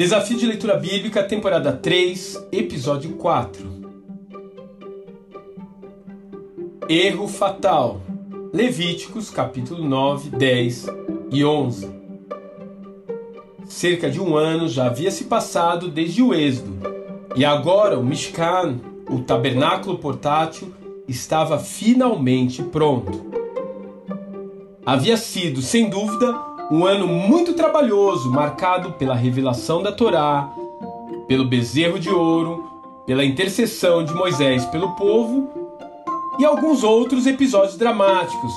Desafio de Leitura Bíblica, temporada 3, episódio 4. Erro fatal. Levíticos, capítulo 9, 10 e 11. Cerca de um ano já havia se passado desde o Êxodo, e agora o Mishkan, o tabernáculo portátil, estava finalmente pronto. Havia sido, sem dúvida, um ano muito trabalhoso, marcado pela revelação da Torá, pelo bezerro de ouro, pela intercessão de Moisés pelo povo e alguns outros episódios dramáticos,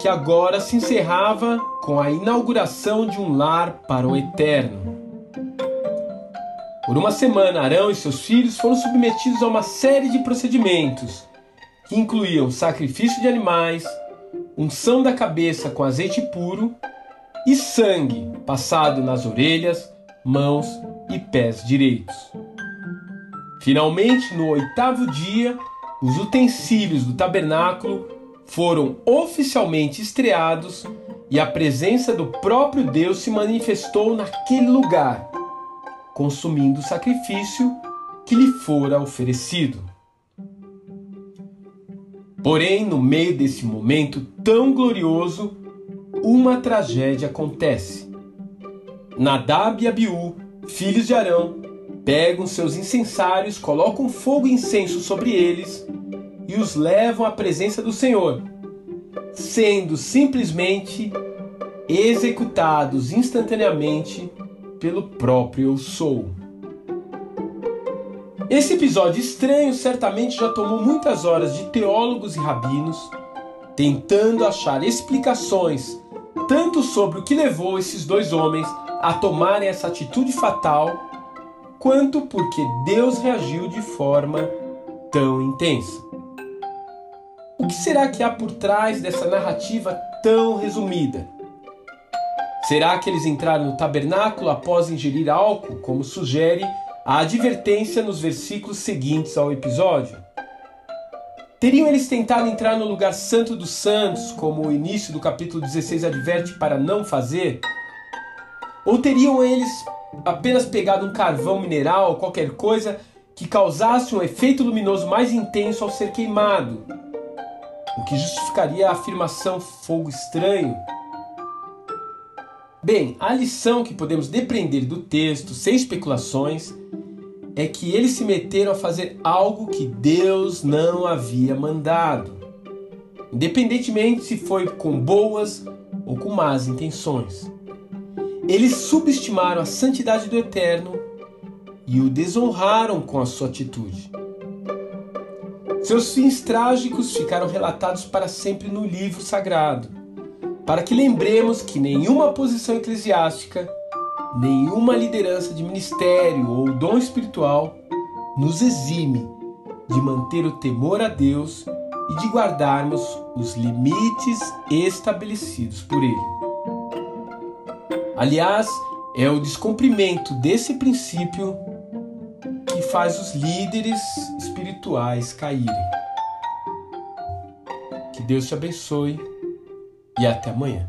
que agora se encerrava com a inauguração de um lar para o eterno. Por uma semana, Arão e seus filhos foram submetidos a uma série de procedimentos que incluíam sacrifício de animais, unção da cabeça com azeite puro e sangue passado nas orelhas, mãos e pés direitos. Finalmente, no oitavo dia, os utensílios do tabernáculo foram oficialmente estreados e a presença do próprio Deus se manifestou naquele lugar, consumindo o sacrifício que lhe fora oferecido. Porém, no meio desse momento tão glorioso, uma tragédia acontece. Nadab e Abiú, filhos de Arão, pegam seus incensários, colocam fogo e incenso sobre eles e os levam à presença do Senhor, sendo simplesmente executados instantaneamente pelo próprio Eu Sou. Esse episódio estranho certamente já tomou muitas horas de teólogos e rabinos tentando achar explicações tanto sobre o que levou esses dois homens a tomarem essa atitude fatal, quanto porque Deus reagiu de forma tão intensa. O que será que há por trás dessa narrativa tão resumida? Será que eles entraram no tabernáculo após ingerir álcool, como sugere a advertência nos versículos seguintes ao episódio? Teriam eles tentado entrar no lugar santo dos santos, como o início do capítulo 16 adverte para não fazer? Ou teriam eles apenas pegado um carvão mineral ou qualquer coisa que causasse um efeito luminoso mais intenso ao ser queimado? O que justificaria a afirmação fogo estranho? Bem, a lição que podemos depreender do texto, sem especulações, é que eles se meteram a fazer algo que Deus não havia mandado, independentemente se foi com boas ou com más intenções. Eles subestimaram a santidade do Eterno e o desonraram com a sua atitude. Seus fins trágicos ficaram relatados para sempre no livro sagrado, para que lembremos que nenhuma posição eclesiástica nenhuma liderança de ministério ou dom espiritual nos exime de manter o temor a Deus e de guardarmos os limites estabelecidos por Ele. Aliás, é o descumprimento desse princípio que faz os líderes espirituais caírem. Que Deus te abençoe e até amanhã.